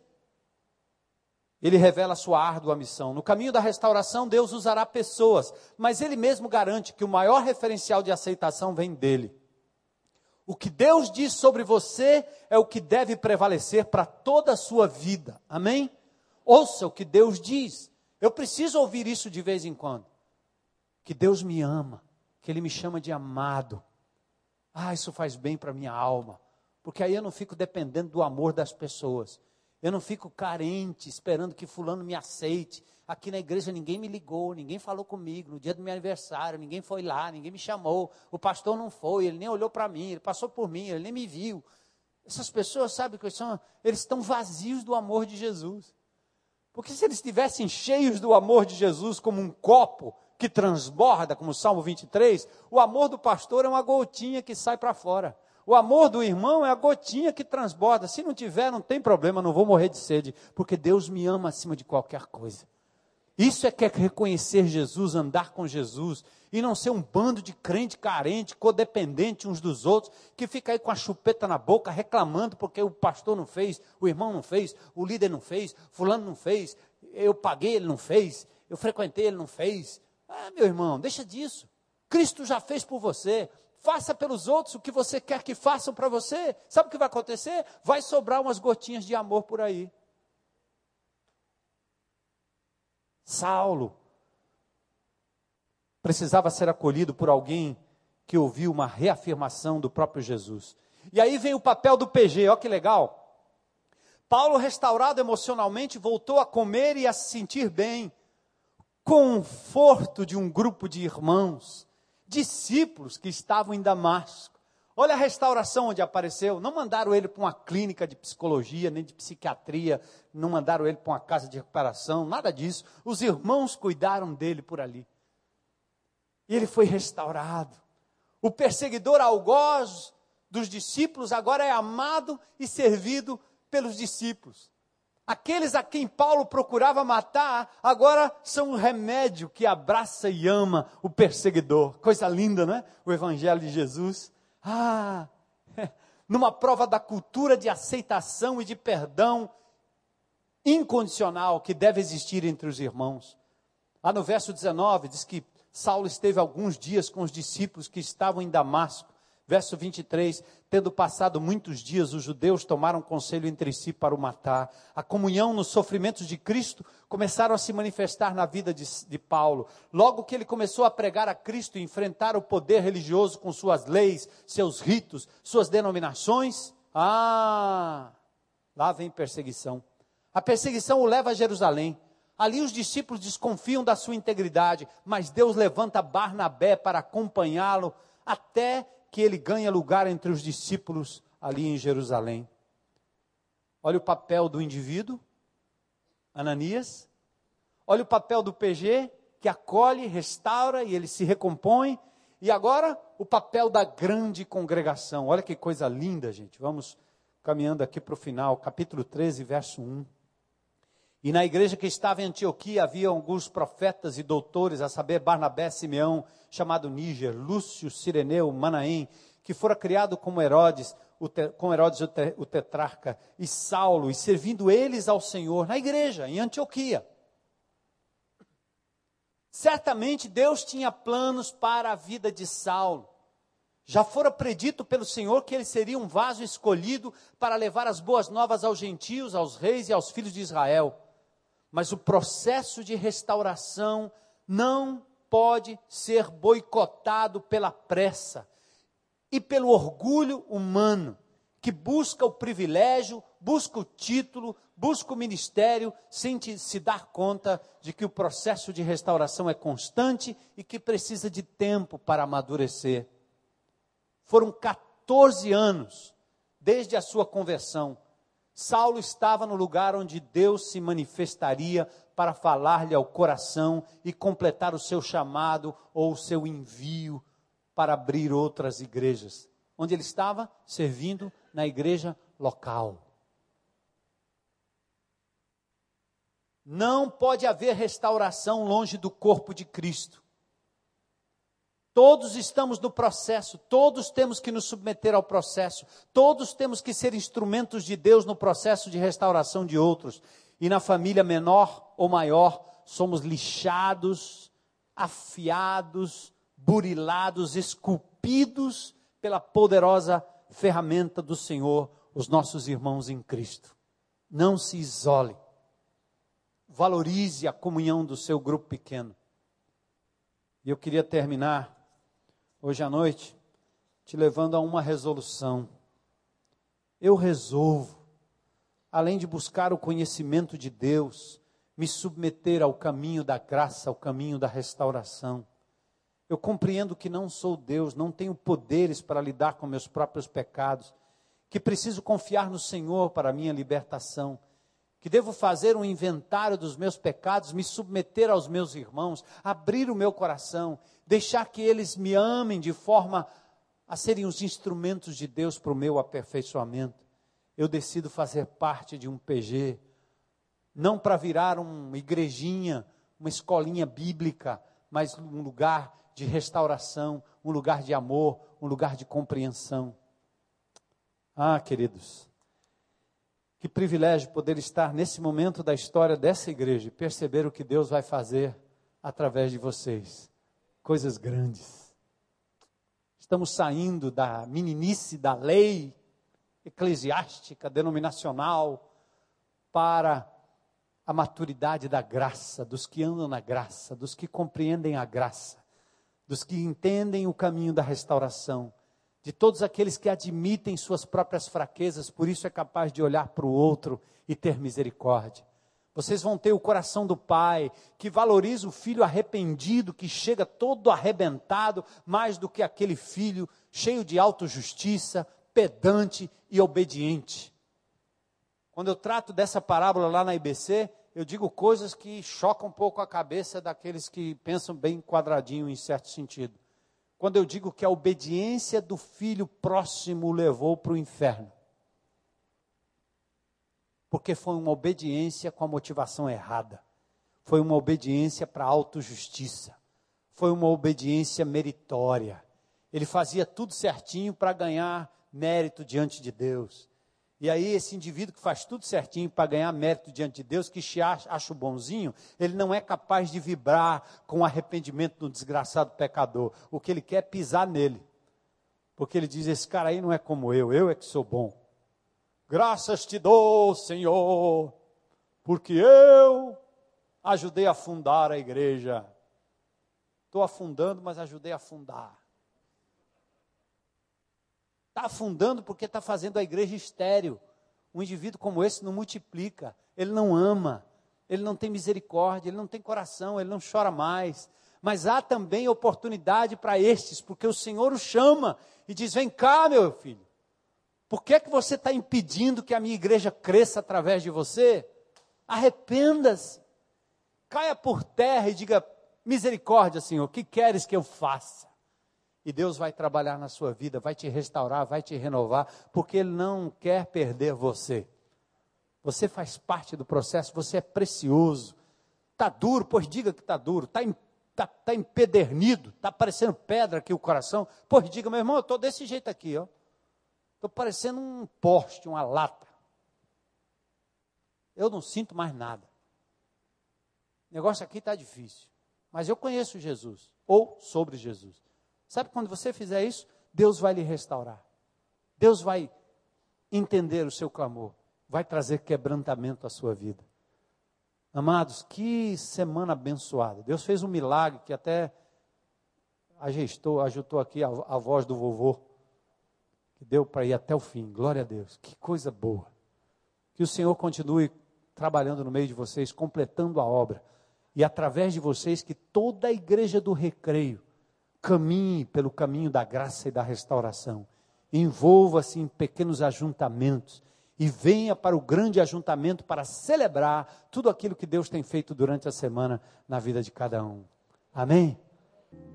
Ele revela a sua árdua missão. No caminho da restauração, Deus usará pessoas, mas ele mesmo garante que o maior referencial de aceitação vem dele. O que Deus diz sobre você é o que deve prevalecer para toda a sua vida. Amém? Ouça o que Deus diz. Eu preciso ouvir isso de vez em quando. Que Deus me ama, que Ele me chama de amado. Ah, isso faz bem para minha alma, porque aí eu não fico dependendo do amor das pessoas. Eu não fico carente, esperando que fulano me aceite. Aqui na igreja ninguém me ligou, ninguém falou comigo. No dia do meu aniversário, ninguém foi lá, ninguém me chamou. O pastor não foi, ele nem olhou para mim, ele passou por mim, ele nem me viu. Essas pessoas, sabe que são? Eles estão vazios do amor de Jesus. Porque se eles estivessem cheios do amor de Jesus, como um copo que transborda, como o Salmo 23, o amor do pastor é uma gotinha que sai para fora. O amor do irmão é a gotinha que transborda. Se não tiver, não tem problema, não vou morrer de sede, porque Deus me ama acima de qualquer coisa. Isso é que é reconhecer Jesus, andar com Jesus, e não ser um bando de crente carente, codependente uns dos outros, que fica aí com a chupeta na boca, reclamando porque o pastor não fez, o irmão não fez, o líder não fez, fulano não fez, eu paguei, ele não fez, eu frequentei, ele não fez. Ah, meu irmão, deixa disso. Cristo já fez por você. Faça pelos outros o que você quer que façam para você. Sabe o que vai acontecer? Vai sobrar umas gotinhas de amor por aí. Saulo precisava ser acolhido por alguém que ouviu uma reafirmação do próprio Jesus. E aí vem o papel do PG, olha que legal. Paulo, restaurado emocionalmente, voltou a comer e a se sentir bem. Conforto de um grupo de irmãos discípulos que estavam em Damasco. Olha a restauração onde apareceu. Não mandaram ele para uma clínica de psicologia, nem de psiquiatria, não mandaram ele para uma casa de recuperação, nada disso. Os irmãos cuidaram dele por ali. E ele foi restaurado. O perseguidor algoz dos discípulos agora é amado e servido pelos discípulos. Aqueles a quem Paulo procurava matar, agora são o remédio que abraça e ama o perseguidor. Coisa linda, não é? O Evangelho de Jesus. Ah, numa prova da cultura de aceitação e de perdão incondicional que deve existir entre os irmãos. Lá no verso 19 diz que Saulo esteve alguns dias com os discípulos que estavam em Damasco. Verso 23: Tendo passado muitos dias, os judeus tomaram conselho entre si para o matar. A comunhão nos sofrimentos de Cristo começaram a se manifestar na vida de, de Paulo. Logo que ele começou a pregar a Cristo e enfrentar o poder religioso com suas leis, seus ritos, suas denominações, ah, lá vem perseguição. A perseguição o leva a Jerusalém. Ali os discípulos desconfiam da sua integridade, mas Deus levanta Barnabé para acompanhá-lo até que ele ganha lugar entre os discípulos ali em Jerusalém. Olha o papel do indivíduo, Ananias. Olha o papel do PG, que acolhe, restaura e ele se recompõe. E agora o papel da grande congregação. Olha que coisa linda, gente. Vamos caminhando aqui para o final, capítulo 13, verso 1. E na igreja que estava em Antioquia havia alguns profetas e doutores, a saber, Barnabé, Simeão, chamado Níger, Lúcio, Sireneu, Manaém, que fora criado como Herodes, te, com Herodes o, te, o tetrarca, e Saulo, e servindo eles ao Senhor na igreja, em Antioquia. Certamente Deus tinha planos para a vida de Saulo. Já fora predito pelo Senhor que ele seria um vaso escolhido para levar as boas novas aos gentios, aos reis e aos filhos de Israel. Mas o processo de restauração não pode ser boicotado pela pressa e pelo orgulho humano, que busca o privilégio, busca o título, busca o ministério, sem se dar conta de que o processo de restauração é constante e que precisa de tempo para amadurecer. Foram 14 anos desde a sua conversão. Saulo estava no lugar onde Deus se manifestaria para falar-lhe ao coração e completar o seu chamado ou o seu envio para abrir outras igrejas. Onde ele estava? Servindo na igreja local. Não pode haver restauração longe do corpo de Cristo. Todos estamos no processo, todos temos que nos submeter ao processo, todos temos que ser instrumentos de Deus no processo de restauração de outros. E na família menor ou maior, somos lixados, afiados, burilados, esculpidos pela poderosa ferramenta do Senhor, os nossos irmãos em Cristo. Não se isole. Valorize a comunhão do seu grupo pequeno. E eu queria terminar hoje à noite te levando a uma resolução. Eu resolvo, além de buscar o conhecimento de Deus, me submeter ao caminho da graça, ao caminho da restauração. Eu compreendo que não sou Deus, não tenho poderes para lidar com meus próprios pecados, que preciso confiar no Senhor para a minha libertação, que devo fazer um inventário dos meus pecados, me submeter aos meus irmãos, abrir o meu coração, deixar que eles me amem de forma a serem os instrumentos de Deus para o meu aperfeiçoamento. Eu decido fazer parte de um PG, não para virar uma igrejinha, uma escolinha bíblica, mas um lugar de restauração, um lugar de amor, um lugar de compreensão. Ah, queridos, que privilégio poder estar nesse momento da história dessa igreja e perceber o que Deus vai fazer através de vocês. Coisas grandes. Estamos saindo da meninice da lei eclesiástica, denominacional, para a maturidade da graça, dos que andam na graça, dos que compreendem a graça dos que entendem o caminho da restauração, de todos aqueles que admitem suas próprias fraquezas, por isso é capaz de olhar para o outro e ter misericórdia. Vocês vão ter o coração do pai, que valoriza o filho arrependido, que chega todo arrebentado, mais do que aquele filho cheio de autojustiça, pedante e obediente. Quando eu trato dessa parábola lá na IBC, eu digo coisas que chocam um pouco a cabeça daqueles que pensam bem quadradinho em certo sentido. Quando eu digo que a obediência do filho próximo o levou para o inferno. Porque foi uma obediência com a motivação errada. Foi uma obediência para a autojustiça. Foi uma obediência meritória. Ele fazia tudo certinho para ganhar mérito diante de Deus. E aí, esse indivíduo que faz tudo certinho para ganhar mérito diante de Deus, que se acha, bonzinho, ele não é capaz de vibrar com o arrependimento do desgraçado pecador. O que ele quer é pisar nele. Porque ele diz: Esse cara aí não é como eu, eu é que sou bom. Graças te dou, Senhor, porque eu ajudei a fundar a igreja. Estou afundando, mas ajudei a fundar. Está afundando porque está fazendo a igreja estéreo. Um indivíduo como esse não multiplica, ele não ama, ele não tem misericórdia, ele não tem coração, ele não chora mais. Mas há também oportunidade para estes, porque o Senhor o chama e diz: Vem cá, meu filho. Por que, é que você está impedindo que a minha igreja cresça através de você? Arrependa-se. Caia por terra e diga: Misericórdia, Senhor, o que queres que eu faça? E Deus vai trabalhar na sua vida, vai te restaurar, vai te renovar, porque Ele não quer perder você. Você faz parte do processo, você é precioso. Está duro, pois diga que está duro. Está tá, tá empedernido, está parecendo pedra aqui o coração. Pois diga, meu irmão, eu estou desse jeito aqui, ó. Estou parecendo um poste, uma lata. Eu não sinto mais nada. O negócio aqui está difícil. Mas eu conheço Jesus, ou sobre Jesus. Sabe quando você fizer isso, Deus vai lhe restaurar. Deus vai entender o seu clamor, vai trazer quebrantamento à sua vida. Amados, que semana abençoada. Deus fez um milagre que até ajustou, ajustou aqui a, a voz do vovô, que deu para ir até o fim. Glória a Deus. Que coisa boa. Que o Senhor continue trabalhando no meio de vocês, completando a obra. E através de vocês, que toda a igreja do recreio caminhe pelo caminho da graça e da restauração. Envolva-se em pequenos ajuntamentos e venha para o grande ajuntamento para celebrar tudo aquilo que Deus tem feito durante a semana na vida de cada um. Amém?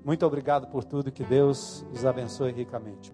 Muito obrigado por tudo, que Deus os abençoe ricamente.